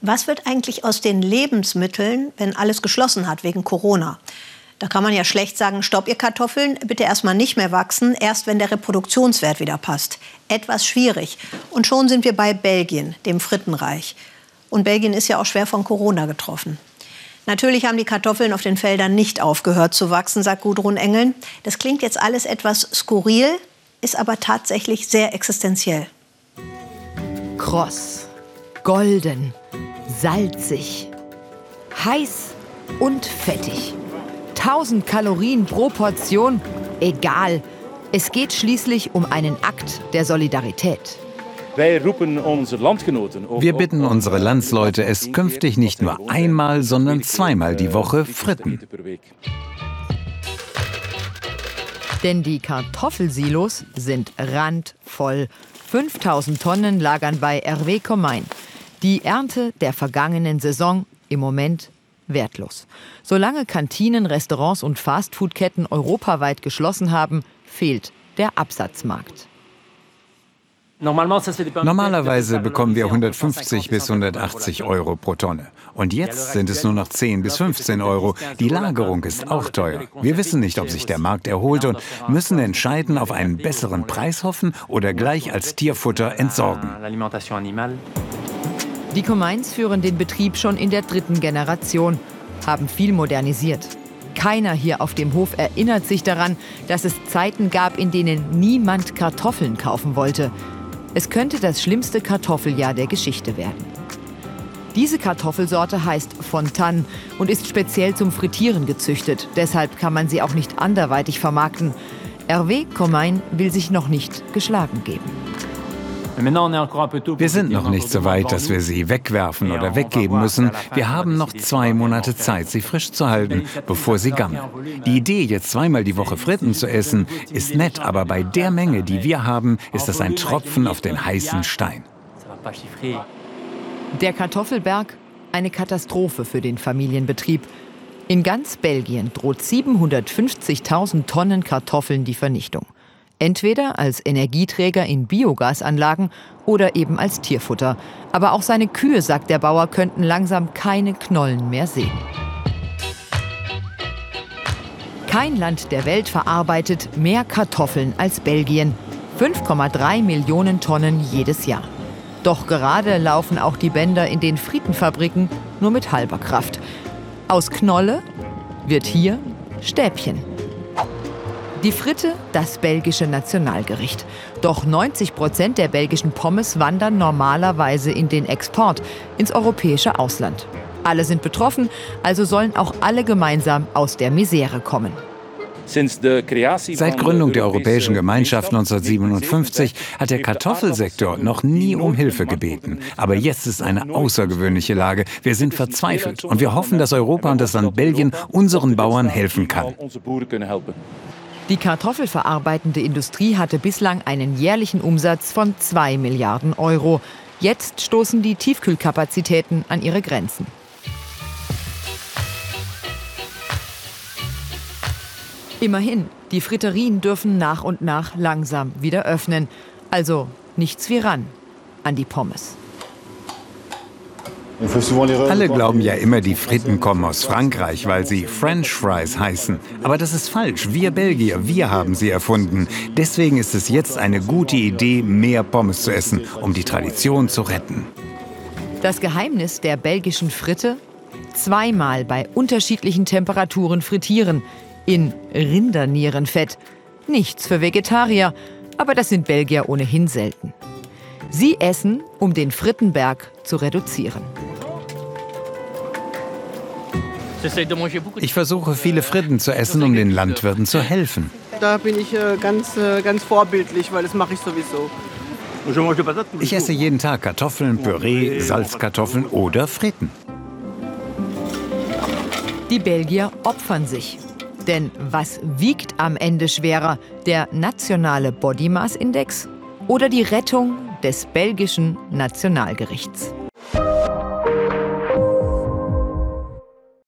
Was wird eigentlich aus den Lebensmitteln, wenn alles geschlossen hat wegen Corona? Da kann man ja schlecht sagen, stopp ihr Kartoffeln, bitte erstmal nicht mehr wachsen, erst wenn der Reproduktionswert wieder passt. Etwas schwierig. Und schon sind wir bei Belgien, dem Frittenreich. Und Belgien ist ja auch schwer von Corona getroffen. Natürlich haben die Kartoffeln auf den Feldern nicht aufgehört zu wachsen, sagt Gudrun Engeln. Das klingt jetzt alles etwas skurril, ist aber tatsächlich sehr existenziell. Kross, golden, salzig, heiß und fettig. 1000 Kalorien pro Portion, egal. Es geht schließlich um einen Akt der Solidarität. Wir bitten unsere Landsleute, es künftig nicht nur einmal, sondern zweimal die Woche fritten. Denn die Kartoffelsilos sind randvoll. 5000 Tonnen lagern bei RW Komain. Die Ernte der vergangenen Saison im Moment wertlos. Solange Kantinen, Restaurants und Fastfoodketten europaweit geschlossen haben, fehlt der Absatzmarkt. Normalerweise bekommen wir 150 bis 180 Euro pro Tonne. Und jetzt sind es nur noch 10 bis 15 Euro. Die Lagerung ist auch teuer. Wir wissen nicht, ob sich der Markt erholt und müssen entscheiden, auf einen besseren Preis hoffen oder gleich als Tierfutter entsorgen. Die Comains führen den Betrieb schon in der dritten Generation, haben viel modernisiert. Keiner hier auf dem Hof erinnert sich daran, dass es Zeiten gab, in denen niemand Kartoffeln kaufen wollte. Es könnte das schlimmste Kartoffeljahr der Geschichte werden. Diese Kartoffelsorte heißt Fontan und ist speziell zum Frittieren gezüchtet. Deshalb kann man sie auch nicht anderweitig vermarkten. RW Comain will sich noch nicht geschlagen geben. Wir sind noch nicht so weit, dass wir sie wegwerfen oder weggeben müssen. Wir haben noch zwei Monate Zeit, sie frisch zu halten, bevor sie gammeln. Die Idee, jetzt zweimal die Woche Fritten zu essen, ist nett, aber bei der Menge, die wir haben, ist das ein Tropfen auf den heißen Stein. Der Kartoffelberg, eine Katastrophe für den Familienbetrieb. In ganz Belgien droht 750.000 Tonnen Kartoffeln die Vernichtung. Entweder als Energieträger in Biogasanlagen oder eben als Tierfutter. Aber auch seine Kühe, sagt der Bauer, könnten langsam keine Knollen mehr sehen. Kein Land der Welt verarbeitet mehr Kartoffeln als Belgien. 5,3 Millionen Tonnen jedes Jahr. Doch gerade laufen auch die Bänder in den Friedenfabriken nur mit halber Kraft. Aus Knolle wird hier Stäbchen. Die Fritte, das belgische Nationalgericht. Doch 90 Prozent der belgischen Pommes wandern normalerweise in den Export, ins europäische Ausland. Alle sind betroffen, also sollen auch alle gemeinsam aus der Misere kommen. Seit Gründung der Europäischen Gemeinschaft 1957 hat der Kartoffelsektor noch nie um Hilfe gebeten. Aber jetzt ist eine außergewöhnliche Lage. Wir sind verzweifelt und wir hoffen, dass Europa und das Land Belgien unseren Bauern helfen kann. Die kartoffelverarbeitende Industrie hatte bislang einen jährlichen Umsatz von 2 Milliarden Euro. Jetzt stoßen die Tiefkühlkapazitäten an ihre Grenzen. Immerhin, die Fritterien dürfen nach und nach langsam wieder öffnen. Also nichts wie ran an die Pommes. Alle glauben ja immer, die Fritten kommen aus Frankreich, weil sie French Fries heißen. Aber das ist falsch. Wir Belgier, wir haben sie erfunden. Deswegen ist es jetzt eine gute Idee, mehr Pommes zu essen, um die Tradition zu retten. Das Geheimnis der belgischen Fritte? Zweimal bei unterschiedlichen Temperaturen frittieren. In Rindernierenfett. Nichts für Vegetarier, aber das sind Belgier ohnehin selten. Sie essen, um den Frittenberg zu reduzieren. Ich versuche viele Fritten zu essen, um den Landwirten zu helfen. Da bin ich äh, ganz, äh, ganz vorbildlich, weil das mache ich sowieso. Ich esse jeden Tag Kartoffeln, Püree, Salzkartoffeln oder Fritten. Die Belgier opfern sich. Denn was wiegt am Ende schwerer? Der nationale Body Mass Index oder die Rettung des belgischen Nationalgerichts?